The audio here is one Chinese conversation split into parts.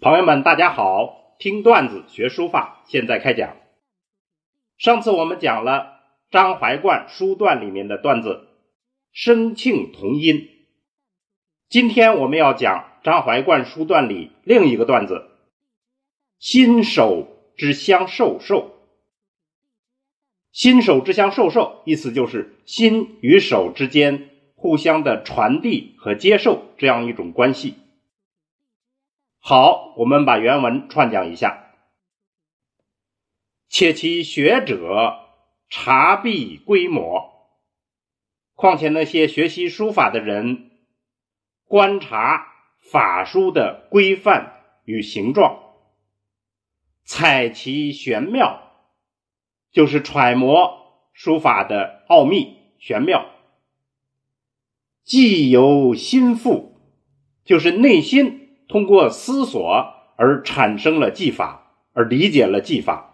朋友们，大家好！听段子学书法，现在开讲。上次我们讲了张怀灌书段里面的段子“声庆同音”，今天我们要讲张怀灌书段里另一个段子“心手之相授受”。心手之相授受，意思就是心与手之间互相的传递和接受这样一种关系。好，我们把原文串讲一下。且其学者察必规模，况且那些学习书法的人，观察法书的规范与形状，采其玄妙，就是揣摩书法的奥秘玄妙，既由心腹，就是内心。通过思索而产生了技法，而理解了技法。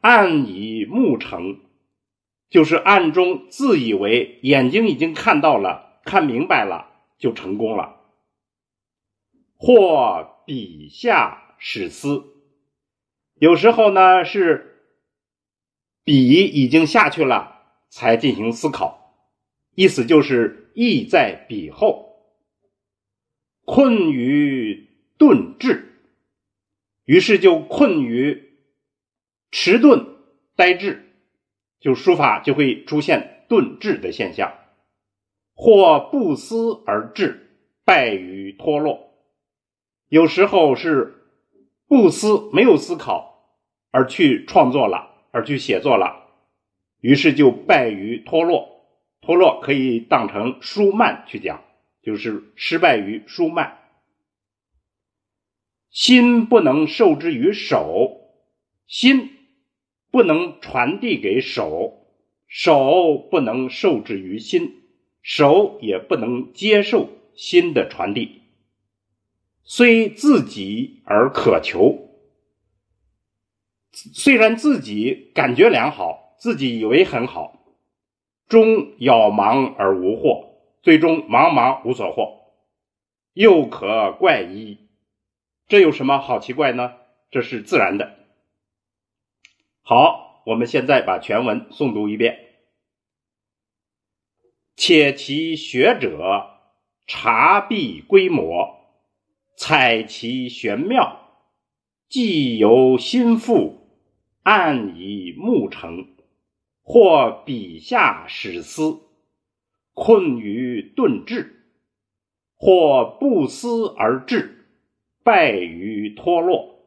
暗以目成，就是暗中自以为眼睛已经看到了、看明白了，就成功了。或笔下始思，有时候呢是笔已经下去了，才进行思考，意思就是意在笔后。困于顿滞，于是就困于迟钝呆滞，就书法就会出现顿滞的现象，或不思而滞，败于脱落。有时候是不思，没有思考而去创作了，而去写作了，于是就败于脱落。脱落可以当成书慢去讲。就是失败于书慢，心不能受之于手，心不能传递给手，手不能受之于心，手也不能接受心的传递。虽自己而渴求，虽然自己感觉良好，自己以为很好，终杳茫而无获。最终茫茫无所获，又可怪异，这有什么好奇怪呢？这是自然的。好，我们现在把全文诵读一遍。且其学者察必规模，采其玄妙，既由心腹，暗以目成，或笔下史思。困于顿滞，或不思而至，败于脱落。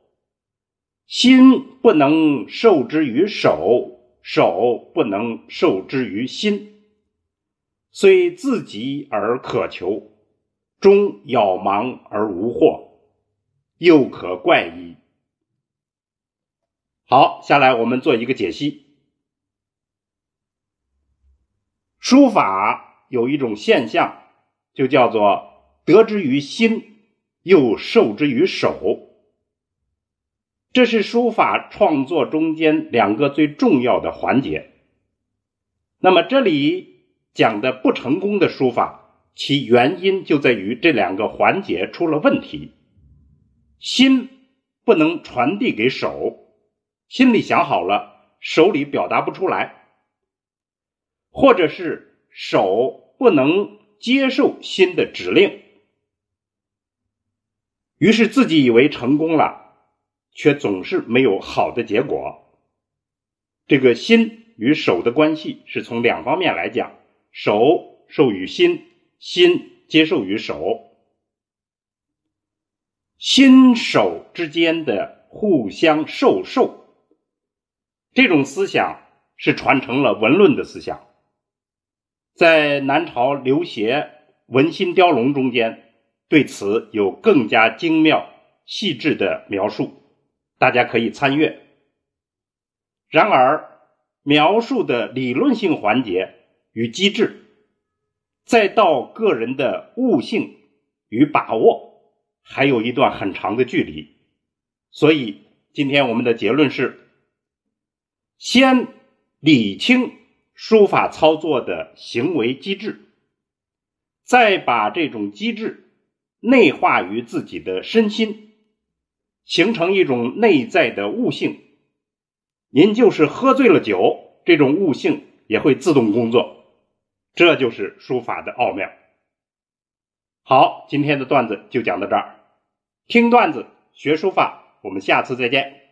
心不能受之于手，手不能受之于心。虽自己而可求，终杳茫而无获，又可怪矣。好，下来我们做一个解析，书法。有一种现象，就叫做得之于心，又受之于手。这是书法创作中间两个最重要的环节。那么这里讲的不成功的书法，其原因就在于这两个环节出了问题：心不能传递给手，心里想好了，手里表达不出来，或者是。手不能接受新的指令，于是自己以为成功了，却总是没有好的结果。这个心与手的关系是从两方面来讲：手受于心，心接受于手，心手之间的互相授受，这种思想是传承了文论的思想。在南朝刘勰《文心雕龙》中间，对此有更加精妙细致的描述，大家可以参阅。然而，描述的理论性环节与机制，再到个人的悟性与把握，还有一段很长的距离。所以，今天我们的结论是：先理清。书法操作的行为机制，再把这种机制内化于自己的身心，形成一种内在的悟性。您就是喝醉了酒，这种悟性也会自动工作。这就是书法的奥妙。好，今天的段子就讲到这儿。听段子学书法，我们下次再见。